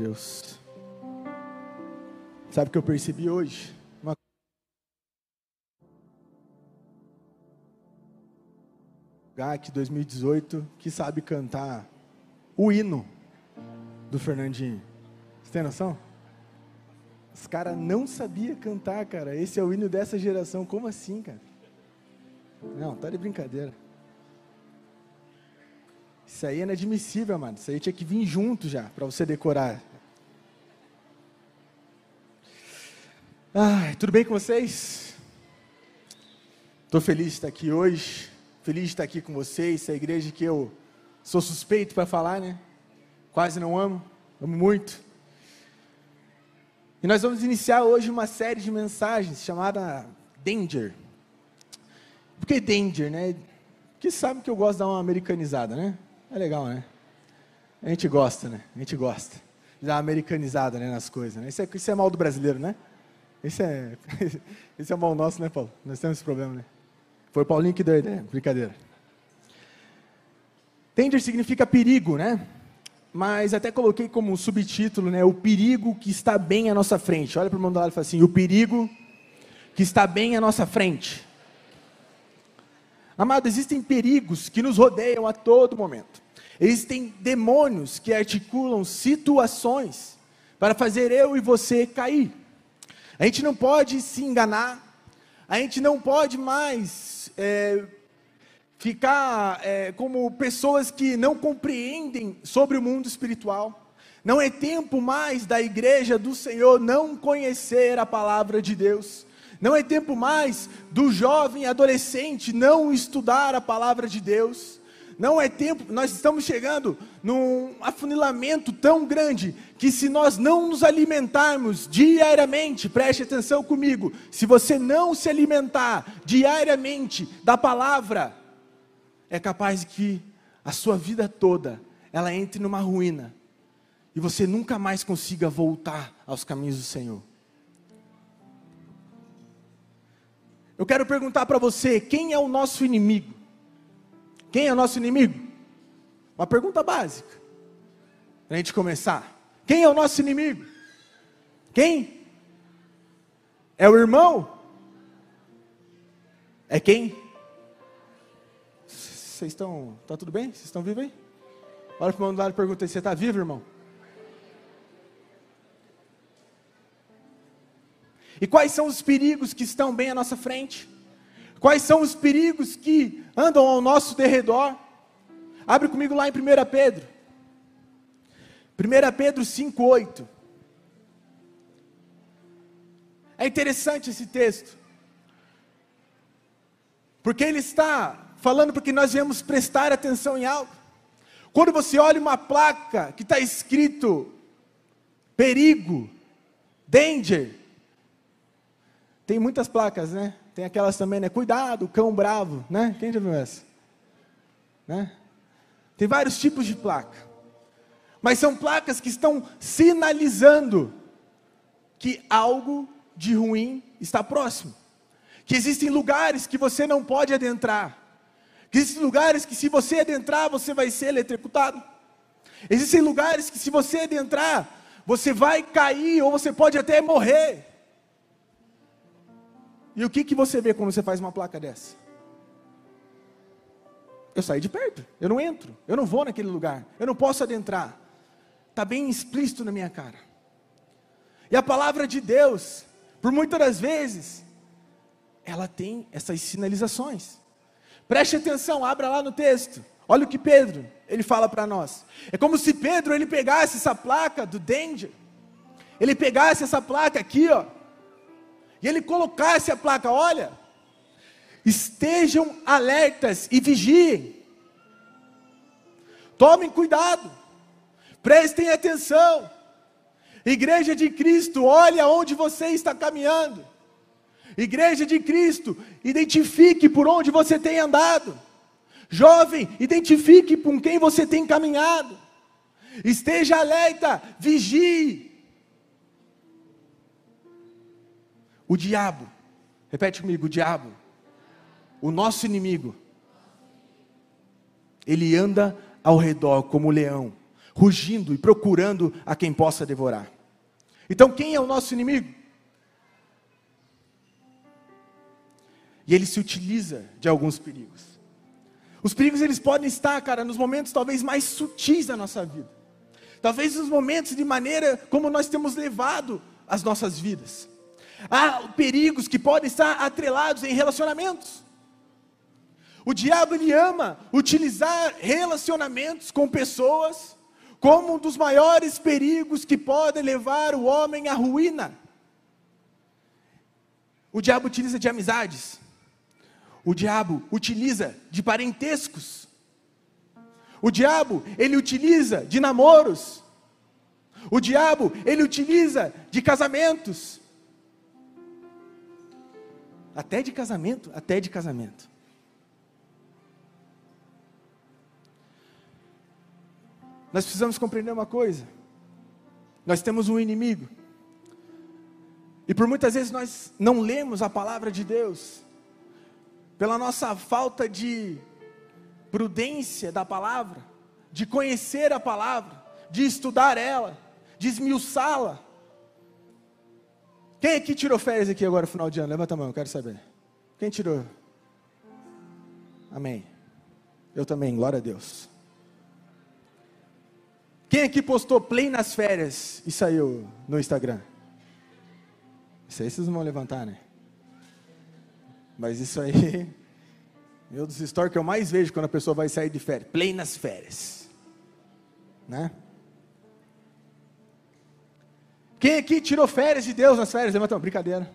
Deus. Sabe o que eu percebi hoje? Uma que 2018 que sabe cantar o hino do Fernandinho. Você tem noção? Os caras não sabiam cantar, cara. Esse é o hino dessa geração. Como assim, cara? Não, tá de brincadeira. Isso aí é inadmissível, mano. Isso aí tinha que vir junto já, para você decorar. Ai, tudo bem com vocês? Estou feliz de estar aqui hoje. Feliz de estar aqui com vocês. Essa igreja que eu sou suspeito para falar, né? Quase não amo, amo muito. E nós vamos iniciar hoje uma série de mensagens chamada Danger. Por que Danger, né? Porque sabe que eu gosto de dar uma americanizada, né? É legal, né? A gente gosta, né? A gente gosta de dar uma americanizada né, nas coisas. Né? Isso, é, isso é mal do brasileiro, né? Esse é, esse é mal nosso, né, Paulo? Nós temos esse problema, né? Foi o Paulinho que deu a ideia, brincadeira. Danger significa perigo, né? mas até coloquei como subtítulo, né, o perigo que está bem à nossa frente. Olha para o irmão do lado e fala assim: o perigo que está bem à nossa frente. Amado, existem perigos que nos rodeiam a todo momento. Existem demônios que articulam situações para fazer eu e você cair. A gente não pode se enganar, a gente não pode mais é, ficar é, como pessoas que não compreendem sobre o mundo espiritual. Não é tempo mais da igreja do Senhor não conhecer a palavra de Deus. Não é tempo mais do jovem adolescente não estudar a palavra de Deus. Não é tempo, nós estamos chegando num afunilamento tão grande que se nós não nos alimentarmos diariamente, preste atenção comigo, se você não se alimentar diariamente da palavra, é capaz que a sua vida toda ela entre numa ruína e você nunca mais consiga voltar aos caminhos do Senhor. Eu quero perguntar para você: quem é o nosso inimigo? Quem é o nosso inimigo? Uma pergunta básica, para a gente começar. Quem é o nosso inimigo? Quem? É o irmão? É quem? Vocês estão. Está tudo bem? Vocês estão vivos aí? Olha para o do lado e pergunta: Você está vivo, irmão? E quais são os perigos que estão bem à nossa frente? Quais são os perigos que andam ao nosso derredor? Abre comigo lá em 1 Pedro. 1 Pedro 5,8. É interessante esse texto, porque ele está falando porque nós viemos prestar atenção em algo. Quando você olha uma placa que está escrito perigo, danger, tem muitas placas, né? Tem aquelas também, né? Cuidado, cão bravo, né? Quem já viu essa? Né? Tem vários tipos de placa. Mas são placas que estão sinalizando que algo de ruim está próximo. Que existem lugares que você não pode adentrar. Existem lugares que se você adentrar, você vai ser eletrocutado. Existem lugares que se você adentrar, você vai cair ou você pode até morrer. E o que, que você vê quando você faz uma placa dessa? Eu saí de perto, eu não entro, eu não vou naquele lugar, eu não posso adentrar. Está bem explícito na minha cara. E a palavra de Deus, por muitas das vezes, ela tem essas sinalizações. Preste atenção, abra lá no texto. Olha o que Pedro, ele fala para nós. É como se Pedro ele pegasse essa placa do danger. Ele pegasse essa placa aqui, ó. E ele colocasse a placa, olha, estejam alertas e vigiem. Tomem cuidado. Prestem atenção. Igreja de Cristo, olha onde você está caminhando. Igreja de Cristo, identifique por onde você tem andado. Jovem, identifique com quem você tem caminhado. Esteja alerta, vigie. O diabo, repete comigo: o diabo, o nosso inimigo, ele anda ao redor como leão, rugindo e procurando a quem possa devorar. Então, quem é o nosso inimigo? E ele se utiliza de alguns perigos. Os perigos eles podem estar, cara, nos momentos talvez mais sutis da nossa vida. Talvez nos momentos de maneira como nós temos levado as nossas vidas. Há perigos que podem estar atrelados em relacionamentos. O diabo ele ama utilizar relacionamentos com pessoas como um dos maiores perigos que podem levar o homem à ruína. O diabo utiliza de amizades. O diabo utiliza de parentescos. O diabo, ele utiliza de namoros. O diabo, ele utiliza de casamentos. Até de casamento, até de casamento. Nós precisamos compreender uma coisa. Nós temos um inimigo. E por muitas vezes nós não lemos a palavra de Deus, pela nossa falta de prudência da palavra, de conhecer a palavra, de estudar ela, de esmiuçá-la. Quem aqui tirou férias aqui agora, no final de ano? Levanta a mão, eu quero saber. Quem tirou? Amém. Eu também, glória a Deus. Quem aqui postou play nas férias e saiu no Instagram? Isso aí vocês vão levantar, né? Mas isso aí, meu dos stories que eu mais vejo quando a pessoa vai sair de férias. Play nas férias. Né? Quem aqui tirou férias de Deus nas férias? Levanta brincadeira.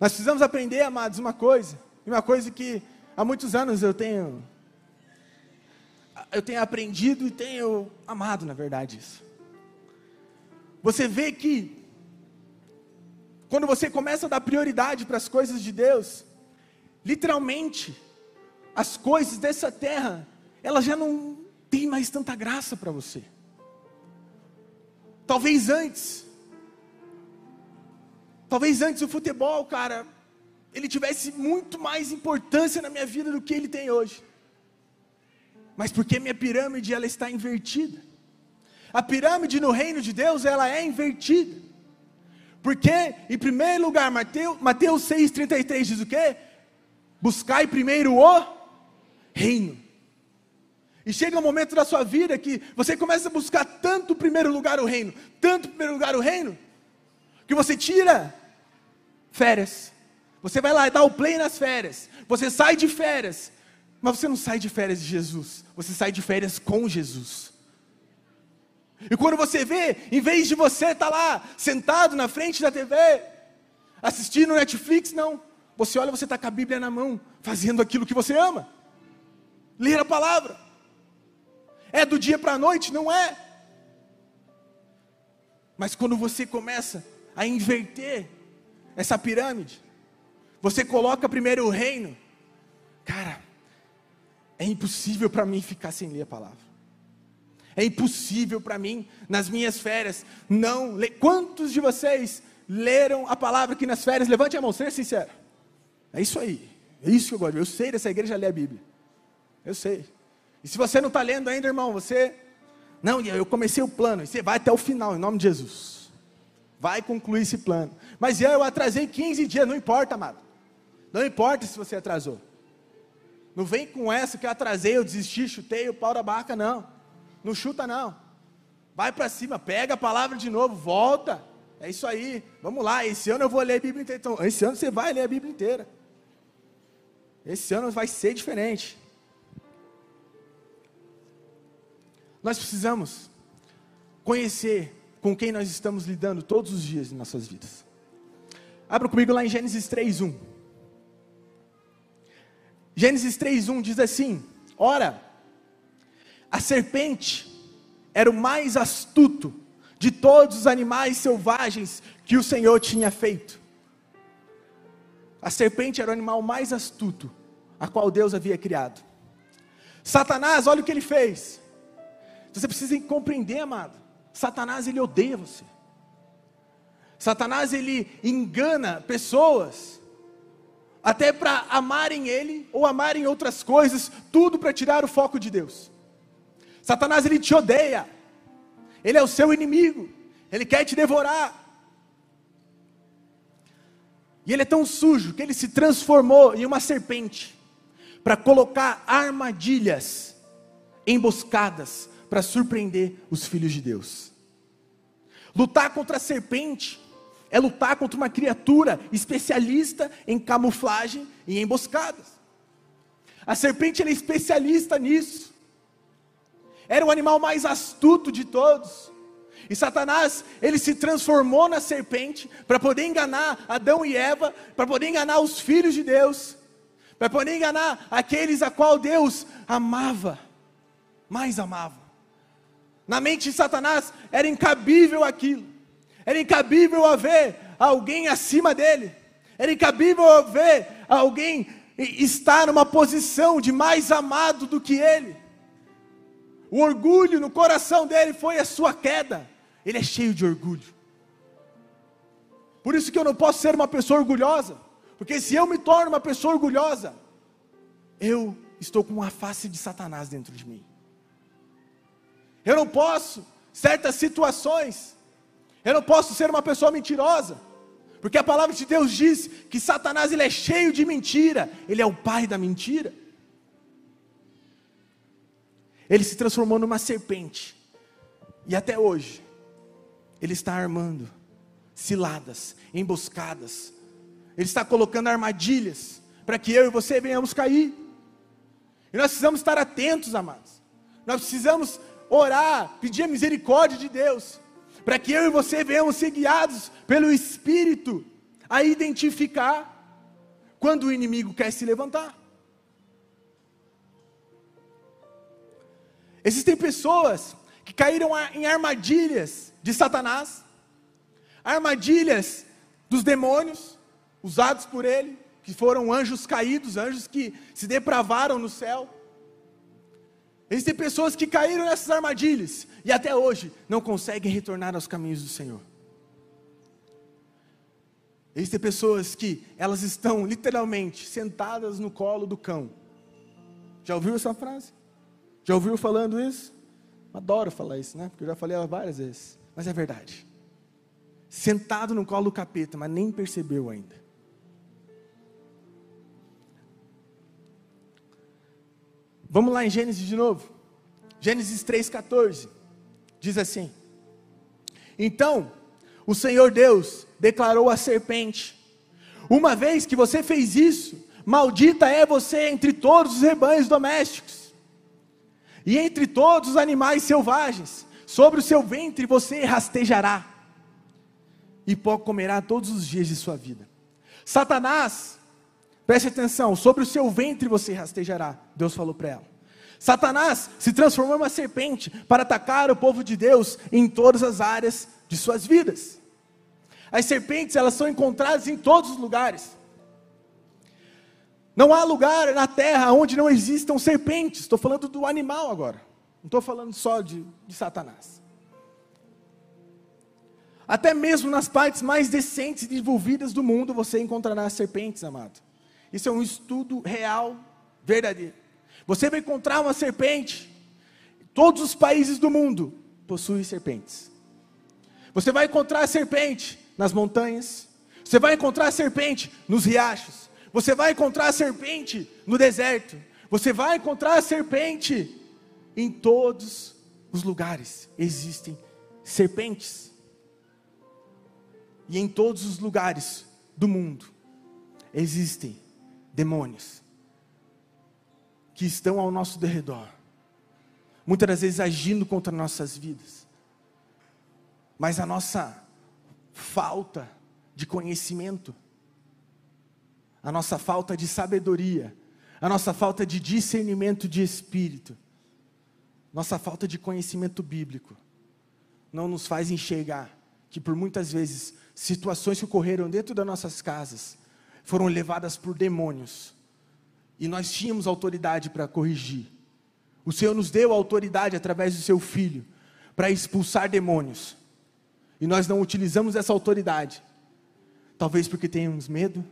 Nós precisamos aprender, amados, uma coisa. Uma coisa que há muitos anos eu tenho eu tenho aprendido e tenho amado, na verdade, isso. Você vê que, quando você começa a dar prioridade para as coisas de Deus, literalmente, as coisas dessa terra, elas já não têm mais tanta graça para você. Talvez antes, talvez antes o futebol, cara, ele tivesse muito mais importância na minha vida do que ele tem hoje mas porque minha pirâmide ela está invertida. A pirâmide no reino de Deus ela é invertida. Porque, em primeiro lugar, Mateus, Mateus 6,33 diz o quê? Buscai primeiro o reino. E chega um momento da sua vida que você começa a buscar tanto primeiro lugar o reino, tanto primeiro lugar o reino, que você tira férias. Você vai lá e dá o play nas férias. Você sai de férias. Mas você não sai de férias de Jesus, você sai de férias com Jesus. E quando você vê, em vez de você estar tá lá, sentado na frente da TV, assistindo Netflix, não. Você olha, você está com a Bíblia na mão, fazendo aquilo que você ama. Ler a palavra. É do dia para a noite? Não é. Mas quando você começa a inverter essa pirâmide, você coloca primeiro o reino, cara, é impossível para mim ficar sem ler a palavra. É impossível para mim, nas minhas férias, não ler. Quantos de vocês leram a palavra aqui nas férias? Levante a mão, seja sincero. É isso aí. É isso que eu gosto. Eu sei dessa igreja ler a Bíblia. Eu sei. E se você não está lendo ainda, irmão, você. Não, eu comecei o plano. E você vai até o final, em nome de Jesus. Vai concluir esse plano. Mas eu atrasei 15 dias, não importa, amado. Não importa se você atrasou. Não vem com essa que eu atrasei, eu desisti, chutei o pau da barca, não. Não chuta, não. Vai para cima, pega a palavra de novo, volta. É isso aí. Vamos lá. Esse ano eu vou ler a Bíblia inteira. Então, esse ano você vai ler a Bíblia inteira. Esse ano vai ser diferente. Nós precisamos conhecer com quem nós estamos lidando todos os dias em nossas vidas. Abra comigo lá em Gênesis 3:1. Gênesis 3:1 diz assim: Ora, a serpente era o mais astuto de todos os animais selvagens que o Senhor tinha feito. A serpente era o animal mais astuto a qual Deus havia criado. Satanás, olha o que ele fez. Você precisa compreender, amado. Satanás ele odeia você. Satanás ele engana pessoas até para amarem Ele ou amarem outras coisas, tudo para tirar o foco de Deus. Satanás ele te odeia. Ele é o seu inimigo. Ele quer te devorar. E ele é tão sujo que ele se transformou em uma serpente para colocar armadilhas, emboscadas para surpreender os filhos de Deus. Lutar contra a serpente é lutar contra uma criatura especialista em camuflagem e emboscadas. A serpente é especialista nisso. Era o animal mais astuto de todos. E Satanás, ele se transformou na serpente para poder enganar Adão e Eva, para poder enganar os filhos de Deus, para poder enganar aqueles a qual Deus amava, mais amava. Na mente de Satanás era incabível aquilo. Era incabível haver alguém acima dele. Era incabível haver alguém estar numa posição de mais amado do que ele. O orgulho no coração dele foi a sua queda. Ele é cheio de orgulho. Por isso que eu não posso ser uma pessoa orgulhosa. Porque se eu me torno uma pessoa orgulhosa, eu estou com uma face de Satanás dentro de mim. Eu não posso, certas situações, eu não posso ser uma pessoa mentirosa, porque a palavra de Deus diz que Satanás ele é cheio de mentira, ele é o pai da mentira. Ele se transformou numa serpente, e até hoje, ele está armando ciladas, emboscadas, ele está colocando armadilhas para que eu e você venhamos cair. E nós precisamos estar atentos, amados. Nós precisamos orar, pedir a misericórdia de Deus, para que eu e você venhamos ser guiados pelo Espírito a identificar quando o inimigo quer se levantar. Existem pessoas que caíram em armadilhas de Satanás, armadilhas dos demônios, usados por ele, que foram anjos caídos, anjos que se depravaram no céu. Existem pessoas que caíram nessas armadilhas e até hoje não conseguem retornar aos caminhos do Senhor. Existem pessoas que elas estão literalmente sentadas no colo do cão. Já ouviu essa frase? Já ouviu falando isso? Adoro falar isso, né? Porque eu já falei ela várias vezes. Mas é verdade. Sentado no colo do capeta, mas nem percebeu ainda. Vamos lá em Gênesis de novo. Gênesis 3,14. Diz assim: Então, o Senhor Deus declarou à serpente: Uma vez que você fez isso, maldita é você entre todos os rebanhos domésticos e entre todos os animais selvagens. Sobre o seu ventre você rastejará, e comerá todos os dias de sua vida. Satanás Preste atenção, sobre o seu ventre você rastejará. Deus falou para ela. Satanás se transformou em uma serpente para atacar o povo de Deus em todas as áreas de suas vidas. As serpentes, elas são encontradas em todos os lugares. Não há lugar na terra onde não existam serpentes. Estou falando do animal agora. Não estou falando só de, de Satanás. Até mesmo nas partes mais decentes e desenvolvidas do mundo você encontrará serpentes, amado. Isso é um estudo real, verdadeiro. Você vai encontrar uma serpente. Todos os países do mundo possuem serpentes. Você vai encontrar a serpente nas montanhas. Você vai encontrar a serpente nos riachos. Você vai encontrar a serpente no deserto. Você vai encontrar a serpente em todos os lugares. Existem serpentes. E em todos os lugares do mundo existem demônios que estão ao nosso derredor, muitas das vezes agindo contra nossas vidas, mas a nossa falta de conhecimento, a nossa falta de sabedoria, a nossa falta de discernimento de espírito, nossa falta de conhecimento bíblico, não nos faz enxergar que por muitas vezes situações que ocorreram dentro das nossas casas foram levadas por demônios. E nós tínhamos autoridade para corrigir. O Senhor nos deu autoridade através do seu filho para expulsar demônios. E nós não utilizamos essa autoridade. Talvez porque tenhamos medo,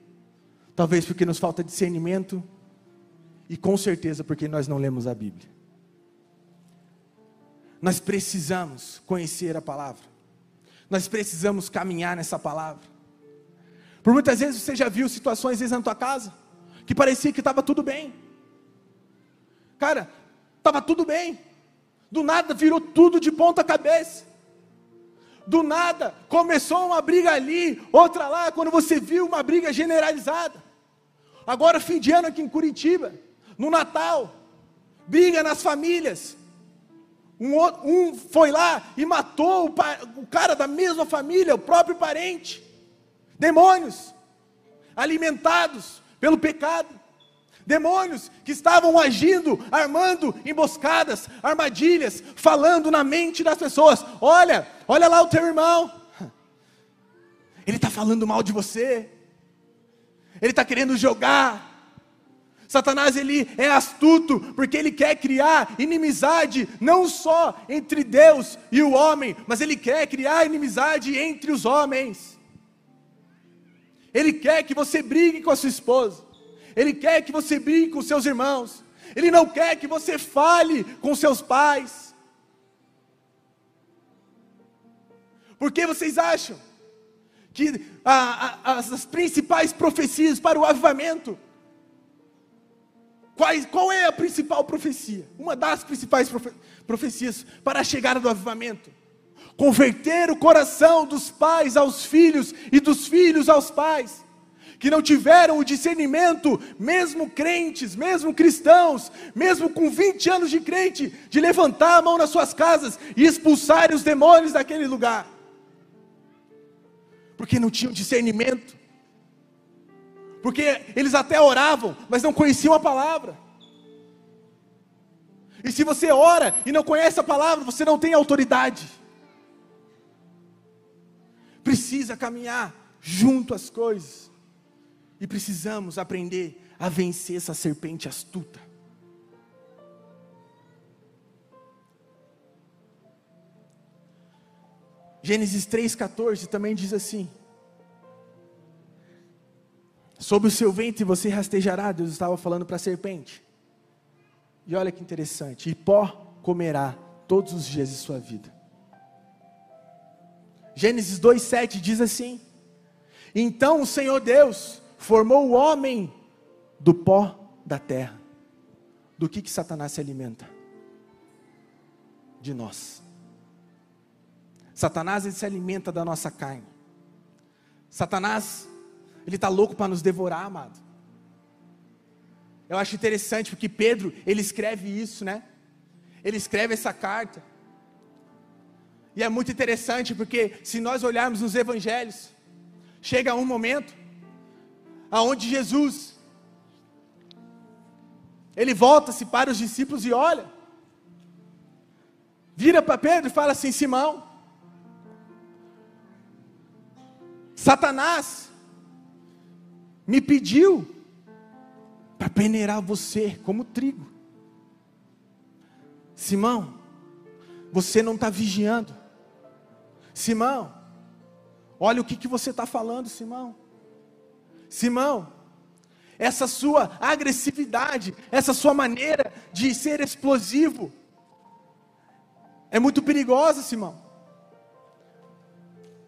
talvez porque nos falta discernimento, e com certeza porque nós não lemos a Bíblia. nós precisamos conhecer a palavra, nós precisamos caminhar nessa palavra. Por muitas vezes você já viu situações vezes na tua casa que parecia que estava tudo bem. Cara, estava tudo bem. Do nada virou tudo de ponta cabeça. Do nada começou uma briga ali, outra lá, quando você viu uma briga generalizada. Agora, fim de ano aqui em Curitiba, no Natal, briga nas famílias. Um, um foi lá e matou o, o cara da mesma família, o próprio parente. Demônios alimentados pelo pecado. Demônios que estavam agindo, armando emboscadas, armadilhas, falando na mente das pessoas: olha, olha lá o teu irmão, ele está falando mal de você, ele está querendo jogar. Satanás ele é astuto porque ele quer criar inimizade não só entre Deus e o homem, mas ele quer criar inimizade entre os homens. Ele quer que você brigue com a sua esposa. Ele quer que você brigue com seus irmãos. Ele não quer que você fale com seus pais. Por que vocês acham que a, a, as, principais profecias para o avivamento? Qual, qual é a principal profecia? Uma das principais profe, profecias para a chegada do avivamento? Converter o coração dos pais aos filhos e dos filhos aos pais que não tiveram o discernimento, mesmo crentes, mesmo cristãos, mesmo com 20 anos de crente, de levantar a mão nas suas casas e expulsar os demônios daquele lugar, porque não tinham discernimento, porque eles até oravam, mas não conheciam a palavra. E se você ora e não conhece a palavra, você não tem autoridade. Precisa caminhar junto às coisas. E precisamos aprender a vencer essa serpente astuta. Gênesis 3,14 também diz assim: Sobre o seu ventre você rastejará, Deus estava falando para a serpente. E olha que interessante: e pó comerá todos os dias de sua vida. Gênesis 2,7 diz assim: Então o Senhor Deus formou o homem do pó da terra. Do que que Satanás se alimenta? De nós. Satanás ele se alimenta da nossa carne. Satanás ele está louco para nos devorar, amado. Eu acho interessante porque Pedro ele escreve isso, né? Ele escreve essa carta. E é muito interessante porque se nós olharmos nos evangelhos, chega um momento aonde Jesus ele volta-se para os discípulos e olha, vira para Pedro e fala assim: Simão, Satanás me pediu para peneirar você como trigo. Simão, você não está vigiando. Simão, olha o que, que você está falando, Simão. Simão, essa sua agressividade, essa sua maneira de ser explosivo, é muito perigosa, Simão.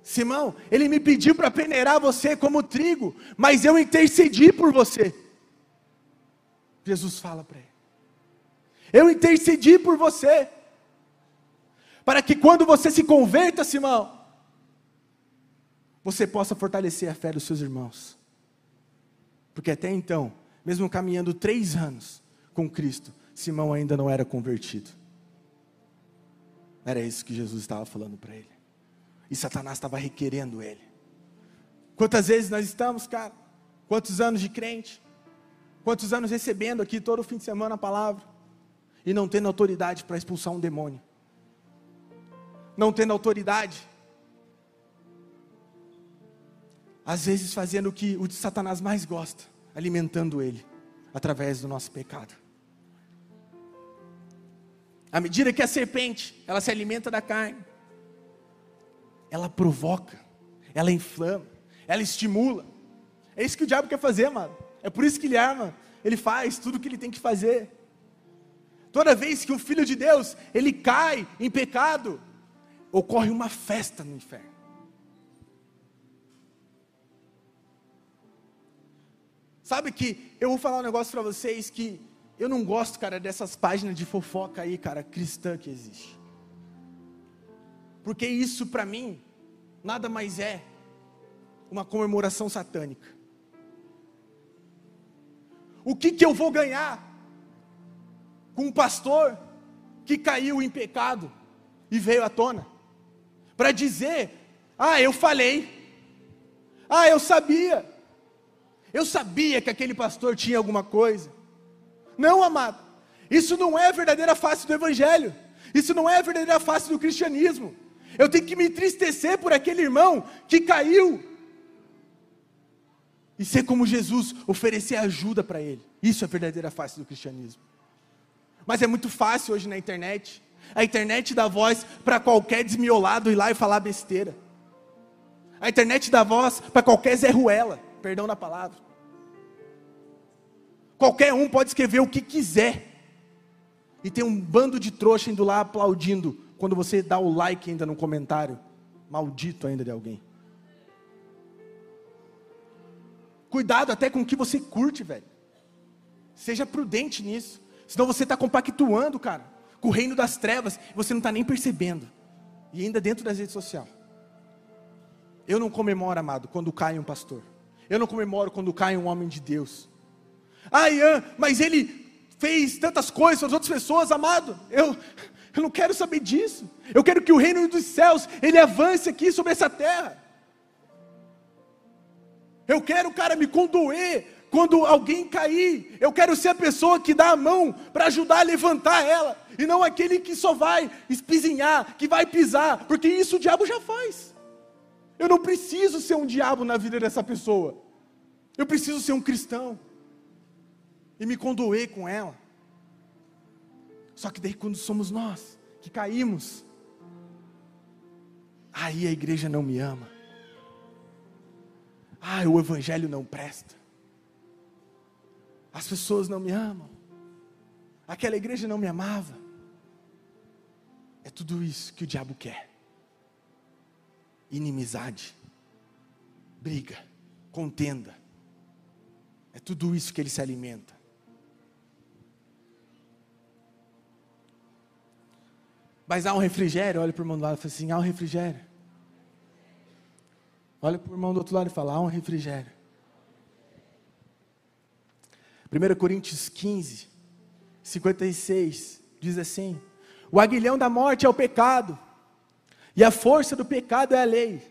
Simão, ele me pediu para peneirar você como trigo, mas eu intercedi por você. Jesus fala para ele: Eu intercedi por você, para que quando você se converta, Simão, você possa fortalecer a fé dos seus irmãos. Porque até então, mesmo caminhando três anos com Cristo, Simão ainda não era convertido. Era isso que Jesus estava falando para ele. E Satanás estava requerendo ele. Quantas vezes nós estamos, cara? Quantos anos de crente? Quantos anos recebendo aqui todo fim de semana a palavra? E não tendo autoridade para expulsar um demônio? Não tendo autoridade às vezes fazendo o que o Satanás mais gosta, alimentando ele através do nosso pecado. À medida que a serpente, ela se alimenta da carne, ela provoca, ela inflama, ela estimula. É isso que o diabo quer fazer, mano. É por isso que ele arma, ele faz tudo o que ele tem que fazer. Toda vez que um filho de Deus, ele cai em pecado, ocorre uma festa no inferno. Sabe que eu vou falar um negócio para vocês que eu não gosto, cara, dessas páginas de fofoca aí, cara, cristã que existe. Porque isso para mim nada mais é uma comemoração satânica. O que que eu vou ganhar com um pastor que caiu em pecado e veio à tona? Para dizer: "Ah, eu falei. Ah, eu sabia. Eu sabia que aquele pastor tinha alguma coisa". Não, amado. Isso não é a verdadeira face do evangelho. Isso não é a verdadeira face do cristianismo. Eu tenho que me entristecer por aquele irmão que caiu. E ser como Jesus, oferecer ajuda para ele. Isso é a verdadeira face do cristianismo. Mas é muito fácil hoje na internet. A internet dá voz para qualquer desmiolado ir lá e falar besteira. A internet dá voz para qualquer Zé Ruela, perdão da palavra. Qualquer um pode escrever o que quiser. E tem um bando de trouxa indo lá aplaudindo quando você dá o like ainda no comentário. Maldito ainda de alguém. Cuidado até com o que você curte, velho. Seja prudente nisso. Senão você está compactuando, cara, com o reino das trevas. Você não está nem percebendo. E ainda dentro das redes sociais. Eu não comemoro, amado, quando cai um pastor. Eu não comemoro quando cai um homem de Deus. Ah, Ian, mas ele fez tantas coisas para as outras pessoas, amado. Eu, eu não quero saber disso. Eu quero que o reino dos céus ele avance aqui sobre essa terra. Eu quero, cara, me condoer quando alguém cair. Eu quero ser a pessoa que dá a mão para ajudar a levantar ela, e não aquele que só vai espizinhar, que vai pisar, porque isso o diabo já faz. Eu não preciso ser um diabo na vida dessa pessoa. Eu preciso ser um cristão e me condoer com ela. Só que daí quando somos nós que caímos, aí a igreja não me ama. Ah, o evangelho não presta. As pessoas não me amam. Aquela igreja não me amava. É tudo isso que o diabo quer. Inimizade, briga, contenda. É tudo isso que ele se alimenta. Mas há um refrigério, olha para o irmão do lado e fala assim: há um refrigério. Olha para o irmão do outro lado e fala: há um refrigério. 1 Coríntios 15, 56, diz assim: O aguilhão da morte é o pecado, e a força do pecado é a lei.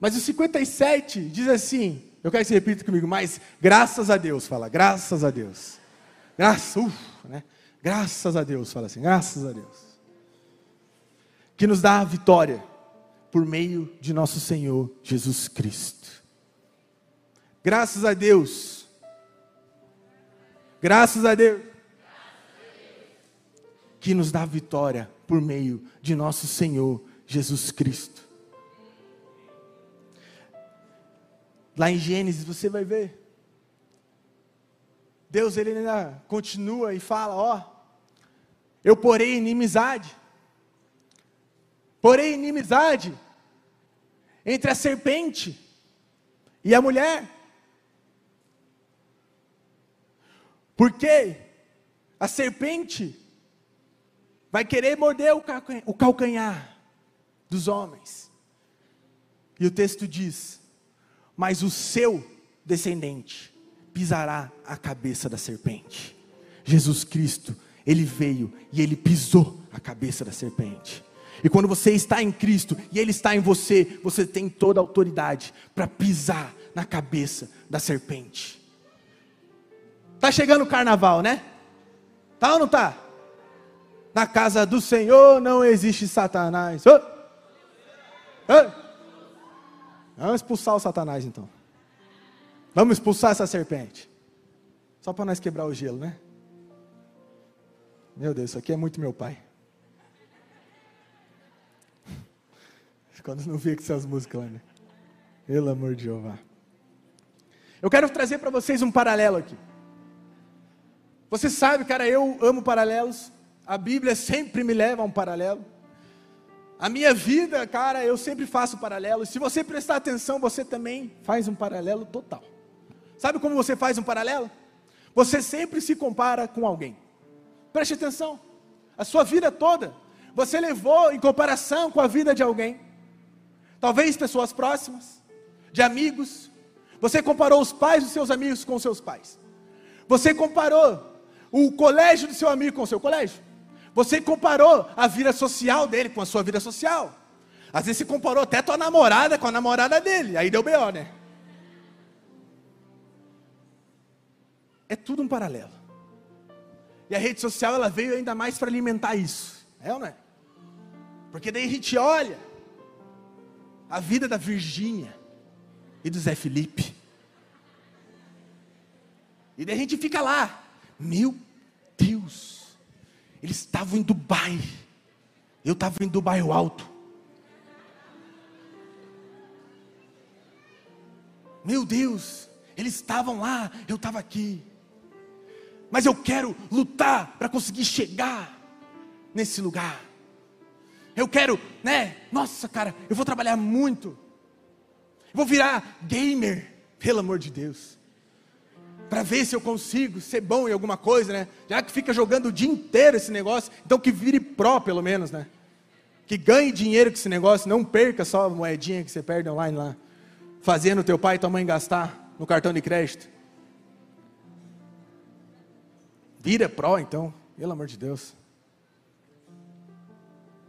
Mas o 57 diz assim: Eu quero que você repita comigo, mas graças a Deus, fala, graças a Deus. Graças, uf, né? Graças a Deus, fala assim, graças a Deus que nos dá a vitória por meio de nosso Senhor Jesus Cristo. Graças a Deus. Graças a Deus. Que nos dá vitória por meio de nosso Senhor Jesus Cristo. Lá em Gênesis você vai ver. Deus ele ainda continua e fala, ó, eu porei inimizade Porém, inimizade entre a serpente e a mulher. Porque a serpente vai querer morder o calcanhar dos homens. E o texto diz: Mas o seu descendente pisará a cabeça da serpente. Jesus Cristo, ele veio e ele pisou a cabeça da serpente. E quando você está em Cristo e Ele está em você, você tem toda a autoridade para pisar na cabeça da serpente. Tá chegando o carnaval, né? Tá ou não tá? Na casa do Senhor não existe Satanás. Oh! Oh! Vamos expulsar o Satanás então. Vamos expulsar essa serpente. Só para nós quebrar o gelo, né? Meu Deus, isso aqui é muito meu pai. Quando não via com essas músicas lá, né? Pelo amor de Jeová. Eu quero trazer para vocês um paralelo aqui. Você sabe, cara, eu amo paralelos. A Bíblia sempre me leva a um paralelo. A minha vida, cara, eu sempre faço paralelos. Se você prestar atenção, você também faz um paralelo total. Sabe como você faz um paralelo? Você sempre se compara com alguém. Preste atenção. A sua vida toda, você levou em comparação com a vida de alguém. Talvez pessoas próximas, de amigos. Você comparou os pais dos seus amigos com os seus pais. Você comparou o colégio do seu amigo com o seu colégio. Você comparou a vida social dele com a sua vida social. Às vezes você comparou até tua namorada com a namorada dele. Aí deu B.O., né? É tudo um paralelo. E a rede social ela veio ainda mais para alimentar isso. É ou não é? Porque daí a gente olha a vida da Virgínia e do Zé Felipe. E daí a gente fica lá, meu Deus, eles estavam em Dubai, eu estava em Dubai o Alto. Meu Deus, eles estavam lá, eu estava aqui. Mas eu quero lutar para conseguir chegar nesse lugar. Eu quero, né? Nossa, cara, eu vou trabalhar muito. Eu vou virar gamer, pelo amor de Deus para ver se eu consigo ser bom em alguma coisa, né? Já que fica jogando o dia inteiro esse negócio, então que vire pró pelo menos, né? Que ganhe dinheiro com esse negócio, não perca só a moedinha que você perde online lá, fazendo teu pai e tua mãe gastar no cartão de crédito. Vira pró então, pelo amor de Deus.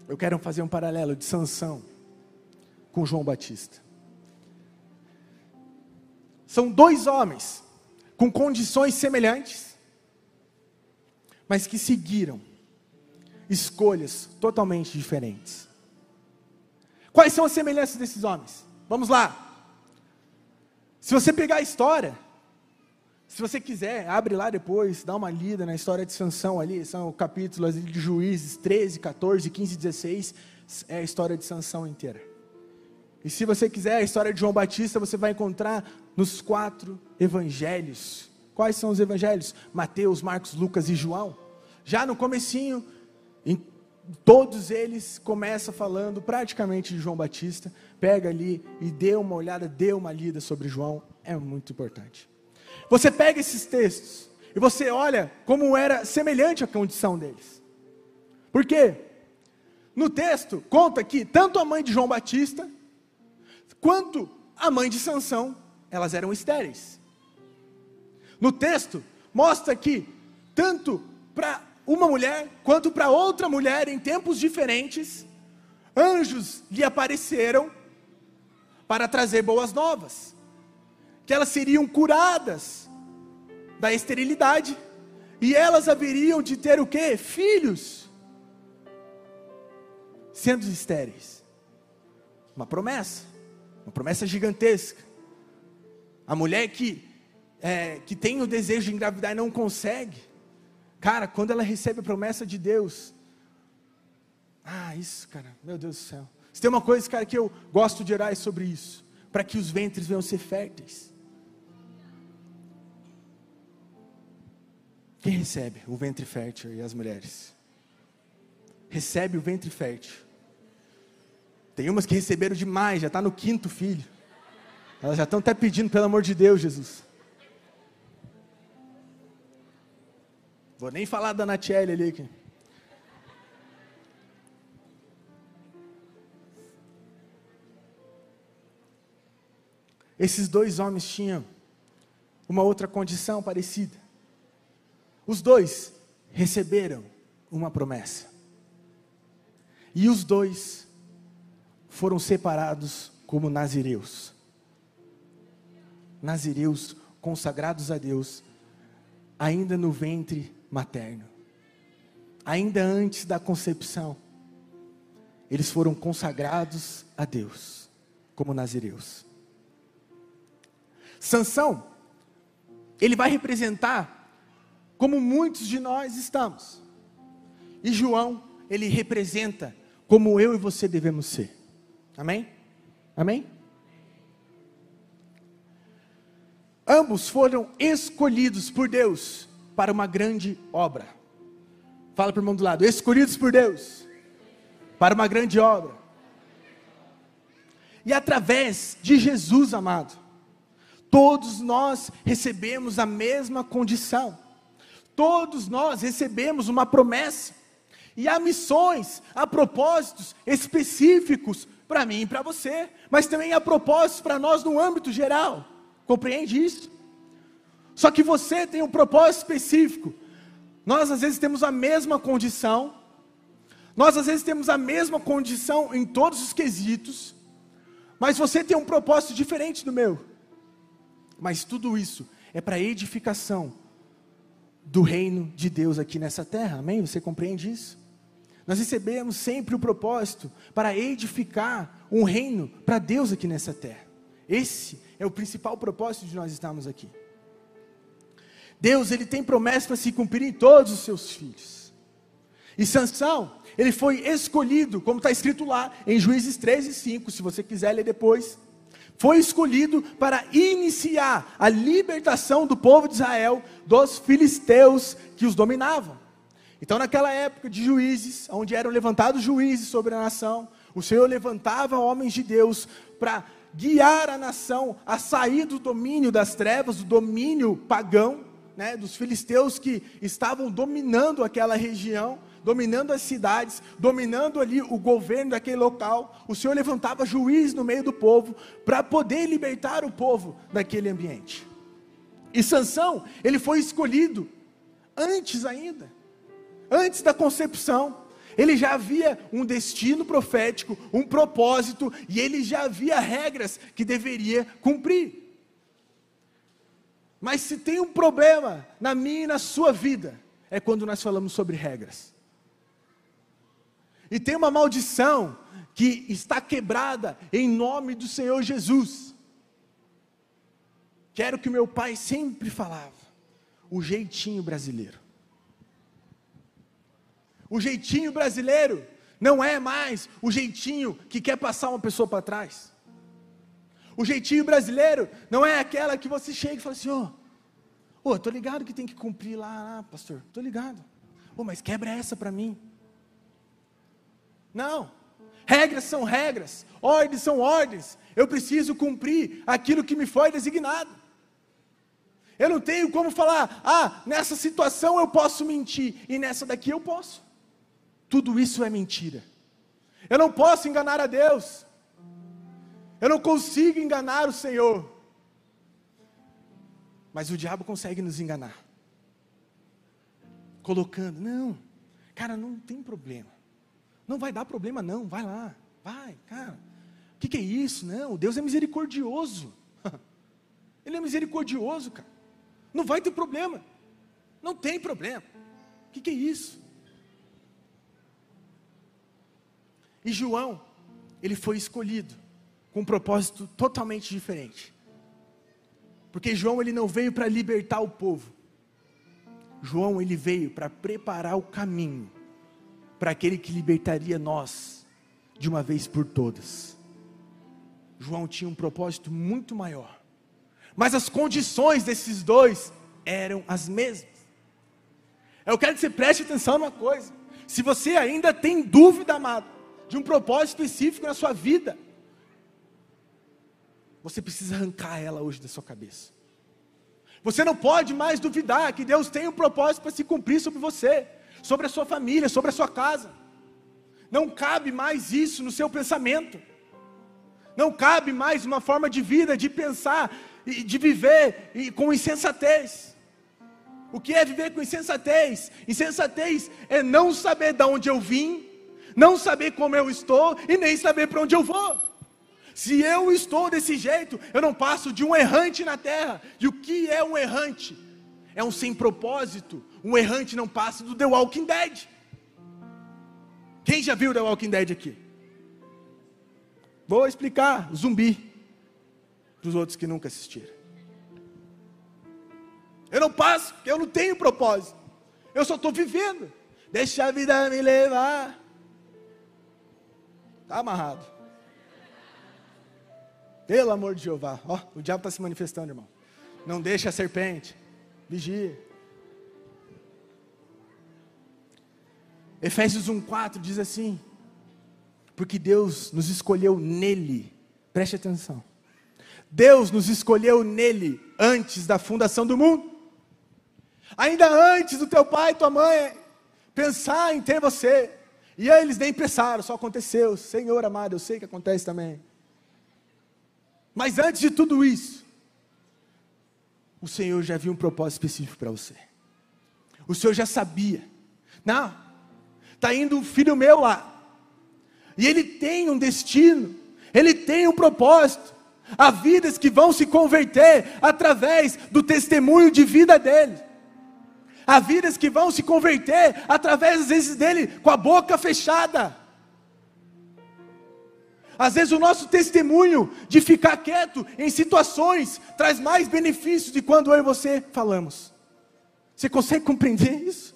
Eu quero fazer um paralelo de Sansão com João Batista. São dois homens com condições semelhantes, mas que seguiram escolhas totalmente diferentes. Quais são as semelhanças desses homens? Vamos lá. Se você pegar a história, se você quiser, abre lá depois, dá uma lida na história de Sansão ali, são capítulos de Juízes 13, 14, 15, 16, é a história de Sansão inteira. E se você quiser a história de João Batista, você vai encontrar nos quatro evangelhos. Quais são os evangelhos? Mateus, Marcos, Lucas e João. Já no comecinho, em todos eles começa falando praticamente de João Batista. Pega ali e dê uma olhada, dê uma lida sobre João, é muito importante. Você pega esses textos e você olha como era semelhante a condição deles. Por quê? No texto conta que tanto a mãe de João Batista quanto a mãe de Sansão, elas eram estéreis. No texto, mostra que, tanto para uma mulher quanto para outra mulher, em tempos diferentes, anjos lhe apareceram para trazer boas novas, que elas seriam curadas da esterilidade, e elas haveriam de ter o que? Filhos, sendo estéreis. Uma promessa. Uma promessa gigantesca. A mulher que, é, que tem o desejo de engravidar e não consegue. Cara, quando ela recebe a promessa de Deus. Ah, isso, cara, meu Deus do céu. Se tem uma coisa, cara, que eu gosto de orar é sobre isso. Para que os ventres venham ser férteis. Quem recebe o ventre fértil e as mulheres? Recebe o ventre fértil tem umas que receberam demais, já está no quinto filho. Elas já estão até pedindo, pelo amor de Deus, Jesus. Vou nem falar da Natiele ali. Aqui. Esses dois homens tinham uma outra condição parecida. Os dois receberam uma promessa. E os dois foram separados como nazireus. Nazireus consagrados a Deus, ainda no ventre materno. Ainda antes da concepção, eles foram consagrados a Deus como nazireus. Sansão, ele vai representar como muitos de nós estamos. E João, ele representa como eu e você devemos ser. Amém? Amém? Ambos foram escolhidos por Deus para uma grande obra. Fala para o irmão do lado, escolhidos por Deus para uma grande obra. E através de Jesus, amado, todos nós recebemos a mesma condição. Todos nós recebemos uma promessa. E há missões, há propósitos específicos para mim e para você, mas também há propósitos para nós no âmbito geral. Compreende isso? Só que você tem um propósito específico. Nós às vezes temos a mesma condição, nós às vezes temos a mesma condição em todos os quesitos, mas você tem um propósito diferente do meu. Mas tudo isso é para edificação do reino de Deus aqui nessa terra, amém? Você compreende isso? Nós recebemos sempre o propósito para edificar um reino para Deus aqui nessa terra. Esse é o principal propósito de nós estarmos aqui. Deus, ele tem promessas para se cumprir em todos os seus filhos. E Sansão, ele foi escolhido, como está escrito lá em Juízes 13 e 5, se você quiser ler depois. Foi escolhido para iniciar a libertação do povo de Israel dos filisteus que os dominavam. Então, naquela época de juízes, onde eram levantados juízes sobre a nação, o Senhor levantava homens de Deus para guiar a nação a sair do domínio das trevas, do domínio pagão, né, dos filisteus que estavam dominando aquela região, dominando as cidades, dominando ali o governo daquele local. O Senhor levantava juiz no meio do povo para poder libertar o povo daquele ambiente. E Sansão, ele foi escolhido antes ainda, antes da concepção. Ele já havia um destino profético, um propósito, e ele já havia regras que deveria cumprir. Mas se tem um problema na minha e na sua vida, é quando nós falamos sobre regras. E tem uma maldição que está quebrada em nome do Senhor Jesus. Quero que meu pai sempre falava, o jeitinho brasileiro. O jeitinho brasileiro não é mais o jeitinho que quer passar uma pessoa para trás. O jeitinho brasileiro não é aquela que você chega e fala assim: ô, oh, oh, tô ligado que tem que cumprir lá, pastor, tô ligado. Oh, mas quebra essa para mim. Não. Regras são regras, ordens são ordens. Eu preciso cumprir aquilo que me foi designado. Eu não tenho como falar, ah, nessa situação eu posso mentir e nessa daqui eu posso. Tudo isso é mentira. Eu não posso enganar a Deus. Eu não consigo enganar o Senhor. Mas o diabo consegue nos enganar. Colocando, não, cara, não tem problema. Não vai dar problema, não, vai lá, vai, cara. O que, que é isso? Não, Deus é misericordioso. Ele é misericordioso, cara. Não vai ter problema. Não tem problema. O que, que é isso? E João, ele foi escolhido com um propósito totalmente diferente. Porque João ele não veio para libertar o povo. João ele veio para preparar o caminho para aquele que libertaria nós de uma vez por todas. João tinha um propósito muito maior. Mas as condições desses dois eram as mesmas. Eu quero que você preste atenção numa coisa. Se você ainda tem dúvida, amado, de um propósito específico na sua vida, você precisa arrancar ela hoje da sua cabeça. Você não pode mais duvidar que Deus tem um propósito para se cumprir sobre você, sobre a sua família, sobre a sua casa. Não cabe mais isso no seu pensamento. Não cabe mais uma forma de vida, de pensar, de viver com insensatez. O que é viver com insensatez? Insensatez é não saber de onde eu vim, não saber como eu estou e nem saber para onde eu vou. Se eu estou desse jeito, eu não passo de um errante na terra. E o que é um errante? É um sem propósito. Um errante não passa do The Walking Dead. Quem já viu The Walking Dead aqui? Vou explicar, zumbi, para os outros que nunca assistiram. Eu não passo, eu não tenho propósito. Eu só estou vivendo. Deixa a vida me levar. Está amarrado. Pelo amor de Jeová. Ó, o diabo está se manifestando, irmão. Não deixe a serpente. Vigie. Efésios 1,4 diz assim: Porque Deus nos escolheu nele, preste atenção. Deus nos escolheu nele antes da fundação do mundo, ainda antes do teu pai e tua mãe pensar em ter você, e aí eles nem pensaram, só aconteceu. Senhor amado, eu sei que acontece também. Mas antes de tudo isso, o Senhor já viu um propósito específico para você. O Senhor já sabia. Não, está indo um filho meu lá. E ele tem um destino, ele tem um propósito. Há vidas que vão se converter através do testemunho de vida dele. Há vidas que vão se converter através, às vezes, dele com a boca fechada. Às vezes o nosso testemunho de ficar quieto em situações traz mais benefícios de quando eu e você falamos. Você consegue compreender isso?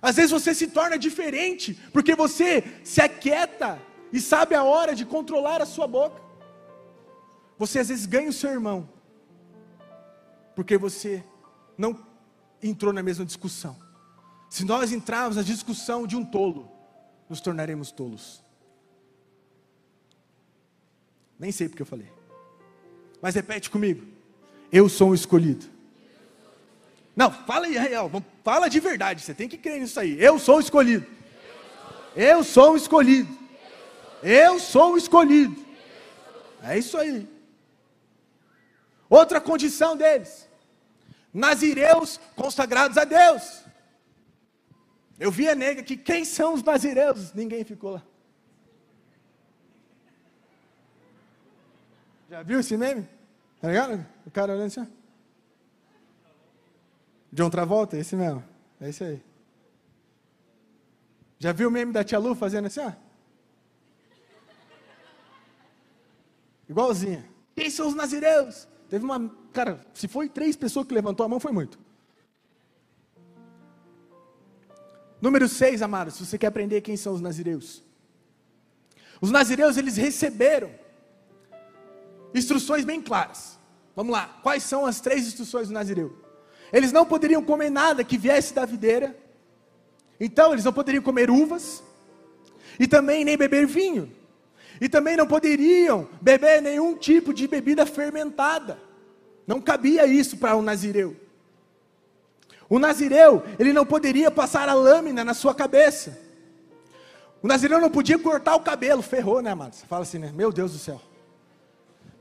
Às vezes você se torna diferente porque você se aquieta e sabe a hora de controlar a sua boca. Você às vezes ganha o seu irmão porque você não entrou na mesma discussão. Se nós entrarmos na discussão de um tolo, nos tornaremos tolos. Nem sei porque eu falei. Mas repete comigo. Eu sou um escolhido. Não, fala aí, real. Fala de verdade. Você tem que crer nisso aí. Eu sou um escolhido. Eu sou um escolhido. Eu sou um escolhido. É isso aí. Outra condição deles nazireus consagrados a Deus. Eu vi a nega que quem são os nazireus? Ninguém ficou lá. Já viu esse meme? Tá ligado? O cara olhando assim. John Travolta, esse mesmo. É esse aí. Já viu o meme da tia Lu fazendo assim, ó? Igualzinha. Quem são os nazireus? Teve uma. Cara, se foi três pessoas que levantou a mão, foi muito. Número seis, amados, se você quer aprender quem são os nazireus. Os nazireus, eles receberam instruções bem claras. Vamos lá, quais são as três instruções do nazireu? Eles não poderiam comer nada que viesse da videira, então eles não poderiam comer uvas, e também nem beber vinho. E também não poderiam beber nenhum tipo de bebida fermentada. Não cabia isso para um nazireu. O nazireu, ele não poderia passar a lâmina na sua cabeça. O nazireu não podia cortar o cabelo, ferrou, né, amado? Você fala assim, né? Meu Deus do céu.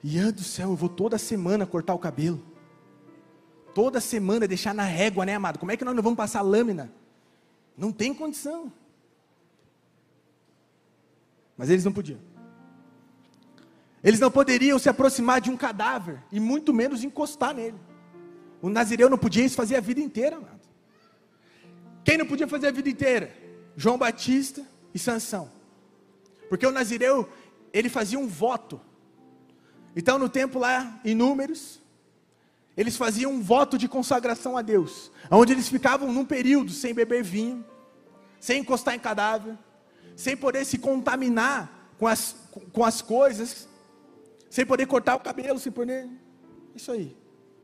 Ian do céu, eu vou toda semana cortar o cabelo. Toda semana deixar na régua, né, amado? Como é que nós não vamos passar lâmina? Não tem condição. Mas eles não podiam. Eles não poderiam se aproximar de um cadáver e muito menos encostar nele. O nazireu não podia isso fazer a vida inteira, amado. Quem não podia fazer a vida inteira? João Batista e Sansão. Porque o nazireu, ele fazia um voto. Então, no tempo lá, em Números, eles faziam um voto de consagração a Deus, onde eles ficavam num período sem beber vinho, sem encostar em cadáver, sem poder se contaminar com as, com as coisas sem poder cortar o cabelo, sem poder. Isso aí.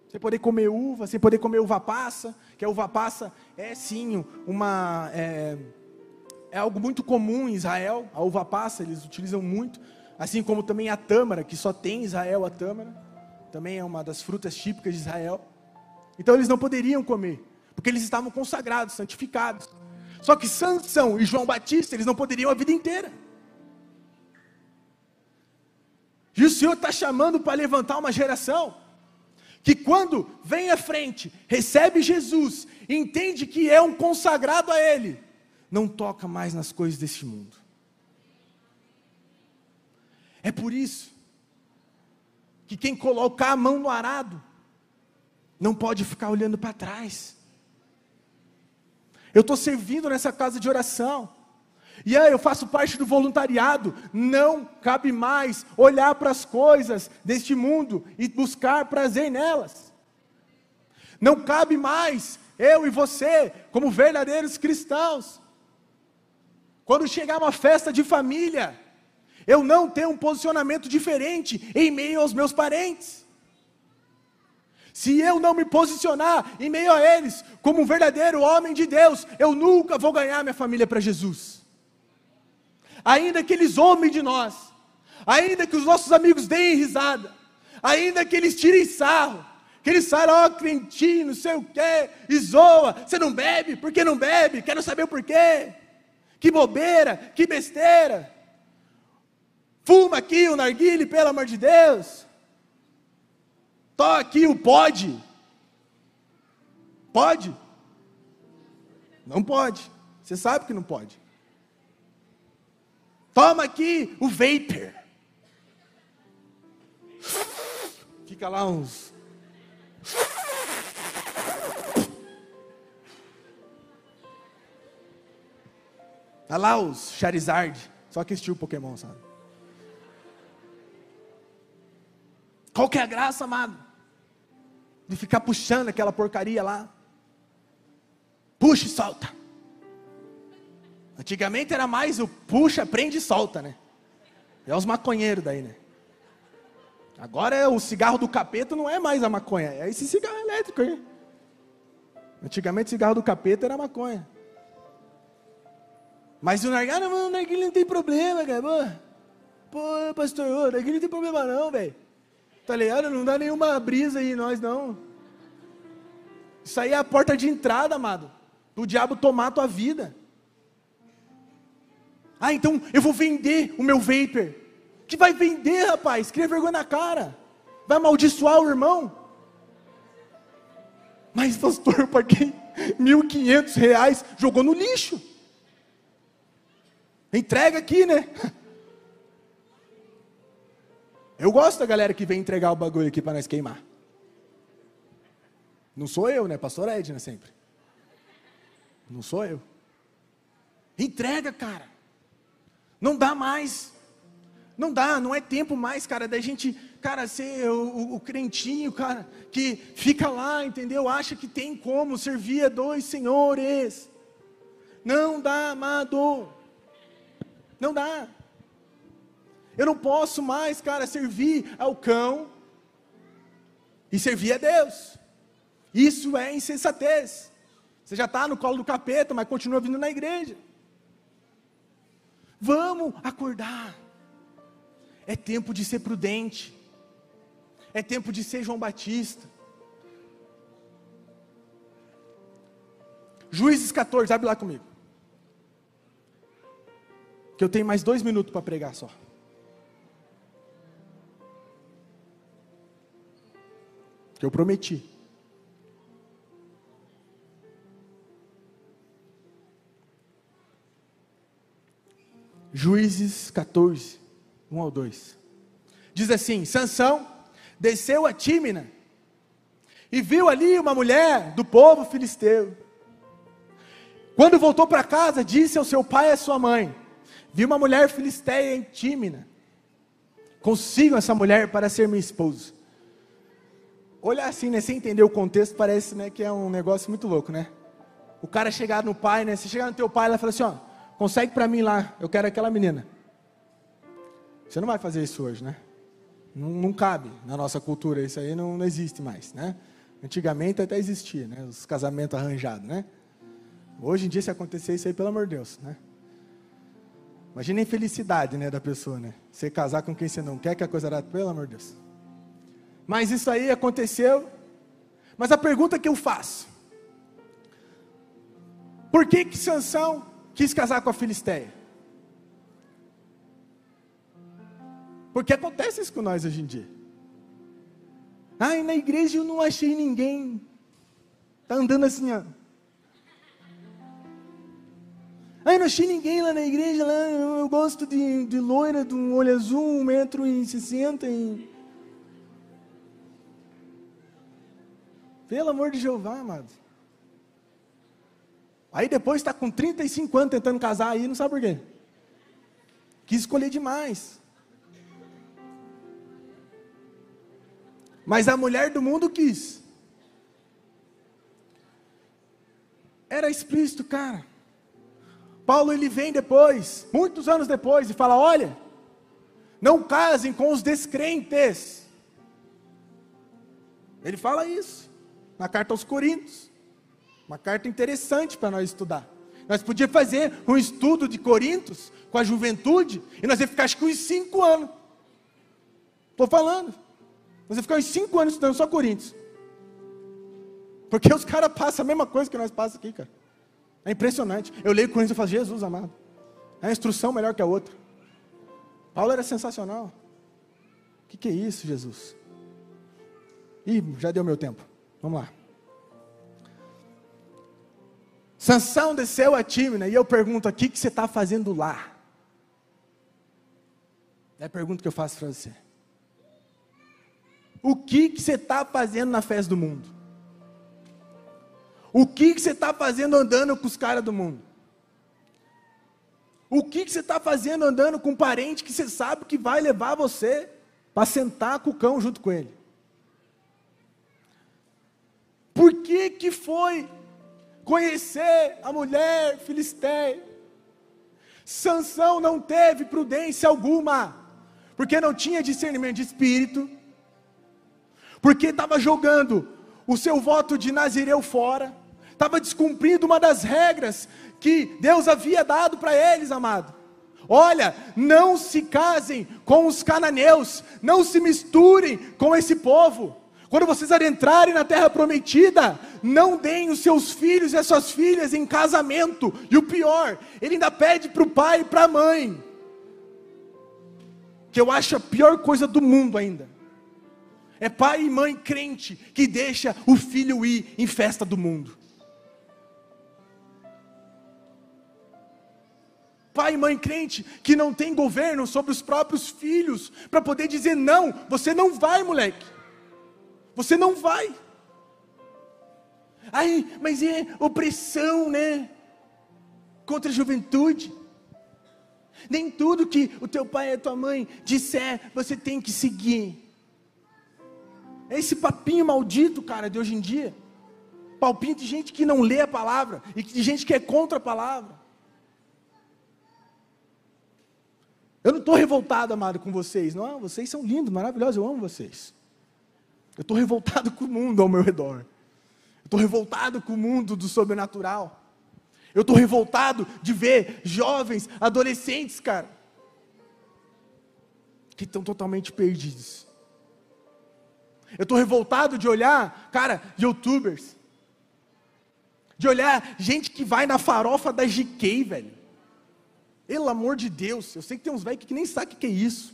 Sem poder comer uva, sem poder comer uva passa, que a uva passa é sim uma. É, é algo muito comum em Israel, a uva passa, eles utilizam muito, assim como também a tâmara, que só tem em Israel a tâmara, também é uma das frutas típicas de Israel. Então eles não poderiam comer, porque eles estavam consagrados, santificados. Só que Sansão e João Batista, eles não poderiam a vida inteira. E o Senhor está chamando para levantar uma geração que, quando vem à frente, recebe Jesus, entende que é um consagrado a Ele, não toca mais nas coisas deste mundo. É por isso que quem colocar a mão no arado não pode ficar olhando para trás. Eu estou servindo nessa casa de oração. E aí, eu faço parte do voluntariado. Não cabe mais olhar para as coisas deste mundo e buscar prazer nelas. Não cabe mais eu e você, como verdadeiros cristãos, quando chegar uma festa de família, eu não ter um posicionamento diferente em meio aos meus parentes. Se eu não me posicionar em meio a eles como um verdadeiro homem de Deus, eu nunca vou ganhar minha família para Jesus. Ainda que eles zombem de nós, ainda que os nossos amigos deem risada, ainda que eles tirem sarro, que eles falam, ó, oh, crentinho, não sei o quê, e zoa, você não bebe, por que não bebe? Quero saber o porquê. Que bobeira, que besteira. Fuma aqui o narguile, pelo amor de Deus. Toca aqui o pode. Pode? Não pode. Você sabe que não pode. Toma aqui o vapor. Fica lá uns. Olha lá os Charizard. Só que estilo Pokémon, sabe? Qual que é a graça, amado? De ficar puxando aquela porcaria lá. Puxa e solta. Antigamente era mais o puxa, prende e solta, né? É os maconheiros daí, né? Agora é o cigarro do capeta não é mais a maconha, é esse cigarro elétrico aí. Antigamente o cigarro do capeta era maconha. Mas o narguilha, não, o não tem problema, cara. Pô, pastor, o narguilha não tem problema não, velho. Tá ligado? Não dá nenhuma brisa aí nós não. Isso aí é a porta de entrada, amado. Do diabo tomar a tua vida. Ah, então eu vou vender o meu vapor. Que vai vender, rapaz? Cria vergonha na cara. Vai amaldiçoar o irmão. Mas, pastor, paguei mil quinhentos reais, jogou no lixo. Entrega aqui, né? Eu gosto da galera que vem entregar o bagulho aqui para nós queimar. Não sou eu, né? Pastor Edna sempre. Não sou eu. Entrega, cara. Não dá mais. Não dá, não é tempo mais, cara, da gente, cara, ser o, o, o, crentinho, cara, que fica lá, entendeu? Acha que tem como servir a dois senhores. Não dá, amado. Não dá. Eu não posso mais, cara, servir ao cão e servir a Deus. Isso é insensatez. Você já está no colo do capeta, mas continua vindo na igreja. Vamos acordar. É tempo de ser prudente. É tempo de ser João Batista. Juízes 14, abre lá comigo. Que eu tenho mais dois minutos para pregar só. que eu prometi. Juízes 14, 1 ao 2. Diz assim: Sansão desceu a Tímina e viu ali uma mulher do povo filisteu. Quando voltou para casa, disse ao seu pai e à sua mãe: Vi uma mulher filisteia em Tímina. Consigam essa mulher para ser minha esposa olhar assim, né, sem entender o contexto, parece, né, que é um negócio muito louco, né? O cara chegar no pai, né, se chegar no teu pai, ela fala assim, ó, consegue para mim lá, eu quero aquela menina. Você não vai fazer isso hoje, né? Não, não cabe na nossa cultura, isso aí não, não existe mais, né? Antigamente até existia, né? Os casamentos arranjados, né? Hoje em dia, se acontecer isso aí, pelo amor de Deus, né? Imagina a infelicidade, né, da pessoa, né? Você casar com quem você não quer, que a coisa era, pelo amor de Deus. Mas isso aí aconteceu. Mas a pergunta que eu faço: Por que que Sansão quis casar com a Filisteia? Porque acontece isso com nós hoje em dia. Ai, na igreja eu não achei ninguém. Tá andando assim, ó. Ai, não achei ninguém lá na igreja, lá, eu gosto de, de loira, de um olho azul, um metro e sessenta e... Pelo amor de Jeová, amado. Aí depois está com 35 anos tentando casar aí, não sabe por quê. Quis escolher demais. Mas a mulher do mundo quis. Era explícito, cara. Paulo ele vem depois, muitos anos depois, e fala: olha, não casem com os descrentes. Ele fala isso na carta aos Coríntios. Uma carta interessante para nós estudar. Nós podíamos fazer um estudo de Coríntios com a juventude e nós ia ficar acho que uns cinco anos. Estou falando. Nós ia ficar uns cinco anos estudando só Coríntios. Porque os caras passam a mesma coisa que nós passamos aqui, cara. É impressionante. Eu leio Coríntios e falo, Jesus amado. É a instrução melhor que a outra. Paulo era sensacional. O que, que é isso, Jesus? Ih, já deu meu tempo. Vamos lá. Sansão desceu a Tímina e eu pergunto o que você está fazendo lá? É a pergunta que eu faço para você. O que, que você está fazendo na festa do mundo? O que, que você está fazendo andando com os caras do mundo? O que, que você está fazendo andando com um parente que você sabe que vai levar você para sentar com o cão junto com ele? Por que, que foi conhecer a mulher filisteia? Sansão não teve prudência alguma, porque não tinha discernimento de espírito, porque estava jogando o seu voto de Nazireu fora, estava descumprindo uma das regras que Deus havia dado para eles, amado. Olha, não se casem com os cananeus, não se misturem com esse povo. Quando vocês adentrarem na terra prometida, não deem os seus filhos e as suas filhas em casamento. E o pior, ele ainda pede para o pai e para a mãe, que eu acho a pior coisa do mundo ainda. É pai e mãe crente que deixa o filho ir em festa do mundo. Pai e mãe crente que não tem governo sobre os próprios filhos para poder dizer não, você não vai, moleque. Você não vai. Ai, mas é opressão, né? Contra a juventude. Nem tudo que o teu pai e a tua mãe disser, você tem que seguir. É esse papinho maldito, cara, de hoje em dia. Palpinho de gente que não lê a palavra e de gente que é contra a palavra. Eu não estou revoltado, amado, com vocês. Não, vocês são lindos, maravilhosos, eu amo vocês. Eu estou revoltado com o mundo ao meu redor. Eu estou revoltado com o mundo do sobrenatural. Eu estou revoltado de ver jovens, adolescentes, cara, que estão totalmente perdidos. Eu estou revoltado de olhar, cara, youtubers, de olhar gente que vai na farofa da GK, velho. Pelo amor de Deus, eu sei que tem uns velhos que nem sabem o que é isso.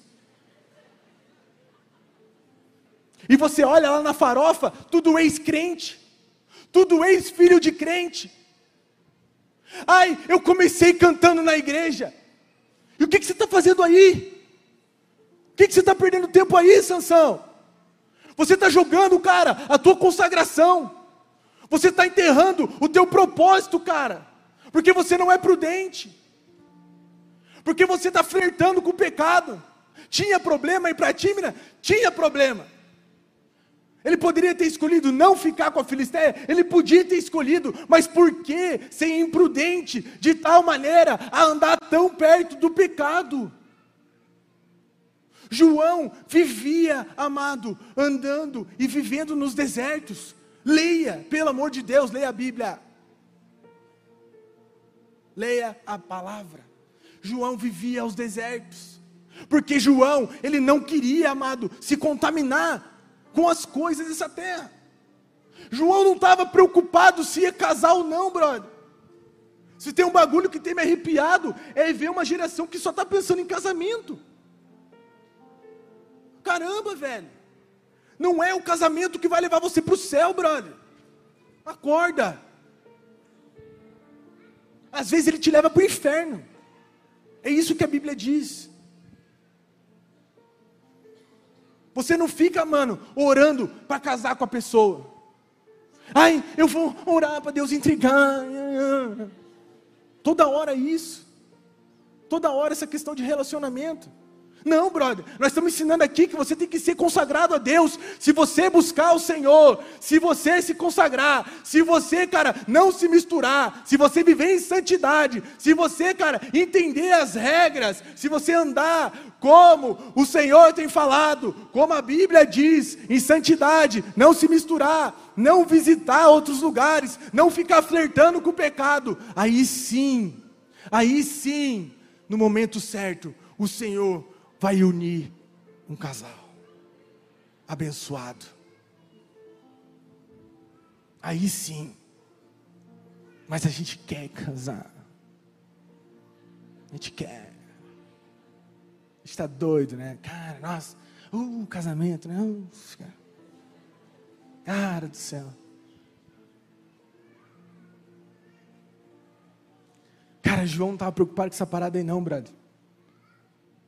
E você olha lá na farofa, tudo ex-crente, tudo ex-filho de crente. Ai, eu comecei cantando na igreja. E o que, que você está fazendo aí? O que, que você está perdendo tempo aí, Sansão? Você está jogando, cara, a tua consagração. Você está enterrando o teu propósito, cara. Porque você não é prudente. Porque você está flertando com o pecado. Tinha problema aí para Tímina? Tinha problema. Ele poderia ter escolhido não ficar com a Filisteia, ele podia ter escolhido, mas por que ser imprudente de tal maneira a andar tão perto do pecado? João vivia, amado, andando e vivendo nos desertos. Leia, pelo amor de Deus, leia a Bíblia. Leia a palavra. João vivia aos desertos. Porque João, ele não queria, amado, se contaminar com as coisas dessa terra. João não estava preocupado se ia casar ou não, brother. Se tem um bagulho que tem me arrepiado, é ver uma geração que só está pensando em casamento. Caramba, velho. Não é o casamento que vai levar você para o céu, brother. Acorda. Às vezes ele te leva para o inferno. É isso que a Bíblia diz. Você não fica, mano, orando para casar com a pessoa. Ai, eu vou orar para Deus intrigar. Toda hora isso. Toda hora essa questão de relacionamento. Não, brother, nós estamos ensinando aqui que você tem que ser consagrado a Deus. Se você buscar o Senhor, se você se consagrar, se você, cara, não se misturar, se você viver em santidade, se você, cara, entender as regras, se você andar como o Senhor tem falado, como a Bíblia diz, em santidade, não se misturar, não visitar outros lugares, não ficar flertando com o pecado, aí sim, aí sim, no momento certo, o Senhor vai unir um casal abençoado. Aí sim. Mas a gente quer casar. A gente quer. A gente está doido, né? Cara, nossa, uh, casamento, né? cara. cara do céu. Cara, João não estava preocupado com essa parada aí, não, brother.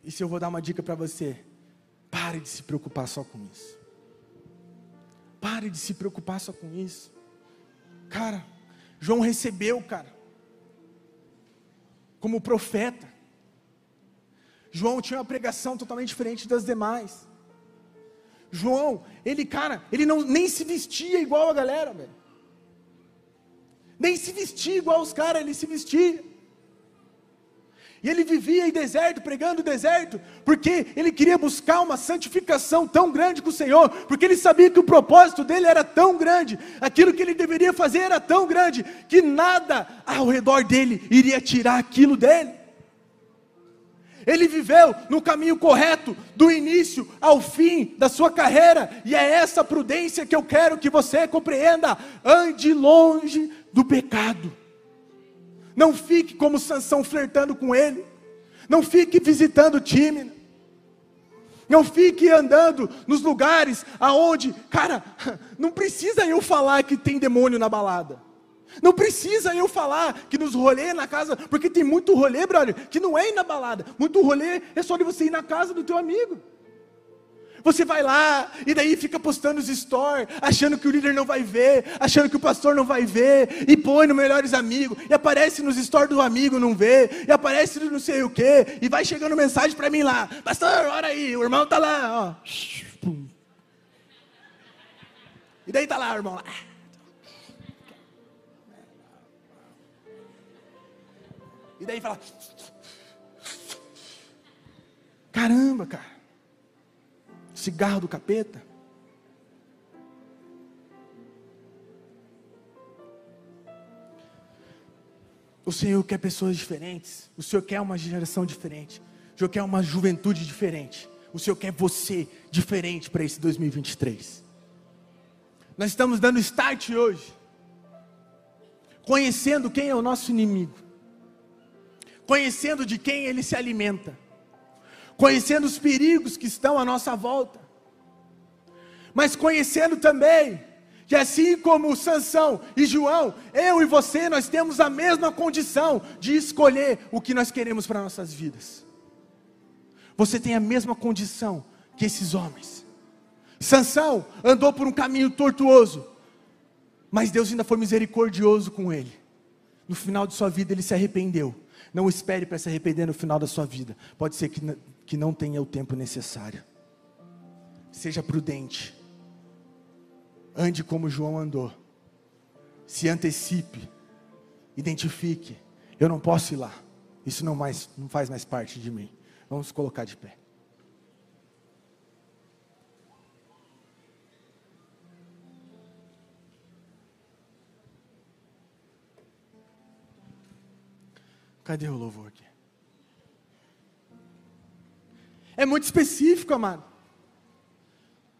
E se eu vou dar uma dica para você, pare de se preocupar só com isso. Pare de se preocupar só com isso. Cara, João recebeu, cara, como profeta. João tinha uma pregação totalmente diferente das demais. João, ele, cara, ele não nem se vestia igual a galera, velho. Nem se vestia igual os caras, ele se vestia. E ele vivia em deserto, pregando o deserto, porque ele queria buscar uma santificação tão grande com o Senhor, porque ele sabia que o propósito dele era tão grande, aquilo que ele deveria fazer era tão grande, que nada ao redor dele iria tirar aquilo dele. Ele viveu no caminho correto, do início ao fim da sua carreira, e é essa prudência que eu quero que você compreenda. Ande longe do pecado. Não fique como Sansão flertando com ele. Não fique visitando o time. Não fique andando nos lugares aonde, cara, não precisa eu falar que tem demônio na balada. Não precisa eu falar que nos rolê na casa, porque tem muito rolê, brother, que não é ir na balada. Muito rolê é só de você ir na casa do teu amigo. Você vai lá e daí fica postando os stories, achando que o líder não vai ver, achando que o pastor não vai ver, e põe no melhores amigos, e aparece nos stories do amigo, não vê, e aparece no não sei o que, e vai chegando mensagem para mim lá, pastor, ora aí, o irmão tá lá, ó. E daí tá lá o irmão lá. E daí fala. Caramba, cara cigarro do capeta. O Senhor quer pessoas diferentes. O Senhor quer uma geração diferente. O Senhor quer uma juventude diferente. O Senhor quer você diferente para esse 2023. Nós estamos dando start hoje. Conhecendo quem é o nosso inimigo. Conhecendo de quem ele se alimenta conhecendo os perigos que estão à nossa volta, mas conhecendo também que assim como Sansão e João, eu e você, nós temos a mesma condição de escolher o que nós queremos para nossas vidas. Você tem a mesma condição que esses homens. Sansão andou por um caminho tortuoso, mas Deus ainda foi misericordioso com ele. No final de sua vida ele se arrependeu. Não espere para se arrepender no final da sua vida. Pode ser que que não tenha o tempo necessário. Seja prudente. Ande como João andou. Se antecipe. Identifique. Eu não posso ir lá. Isso não, mais, não faz mais parte de mim. Vamos colocar de pé. Cadê o louvor É muito específico, amado.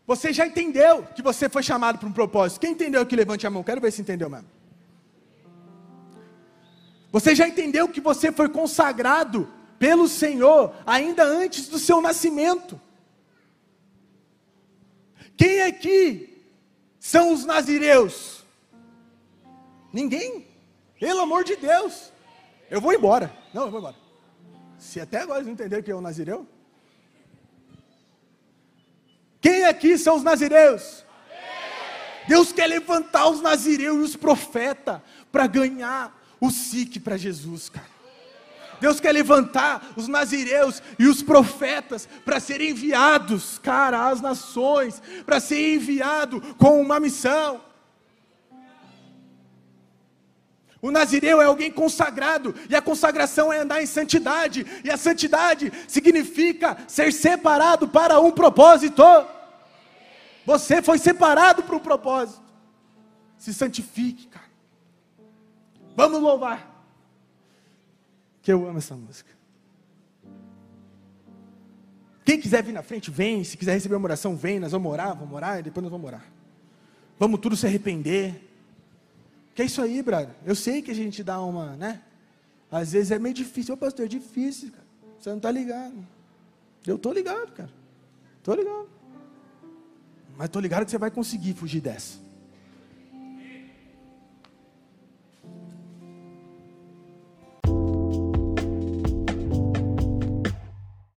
Você já entendeu que você foi chamado para um propósito. Quem entendeu que levante a mão? Quero ver se entendeu mesmo. Você já entendeu que você foi consagrado pelo Senhor ainda antes do seu nascimento. Quem aqui são os nazireus? Ninguém. Pelo amor de Deus. Eu vou embora. Não, eu vou embora. Se até agora não entenderam que é o nazireu, quem aqui são os nazireus? Deus quer levantar os nazireus e os profetas para ganhar o SIC para Jesus, cara. Deus quer levantar os nazireus e os profetas para serem enviados, cara, às nações, para ser enviado com uma missão. O nazireu é alguém consagrado, e a consagração é andar em santidade, e a santidade significa ser separado para um propósito. Você foi separado para um propósito. Se santifique, cara. Vamos louvar. Que eu amo essa música. Quem quiser vir na frente, vem. Se quiser receber uma oração, vem. Nós vamos orar, vamos orar e depois nós vamos orar. Vamos tudo se arrepender. Que é isso aí, brother. Eu sei que a gente dá uma, né? Às vezes é meio difícil. Ô, pastor, é difícil, cara. Você não está ligado. Eu estou ligado, cara. Estou ligado. Mas estou ligado que você vai conseguir fugir dessa.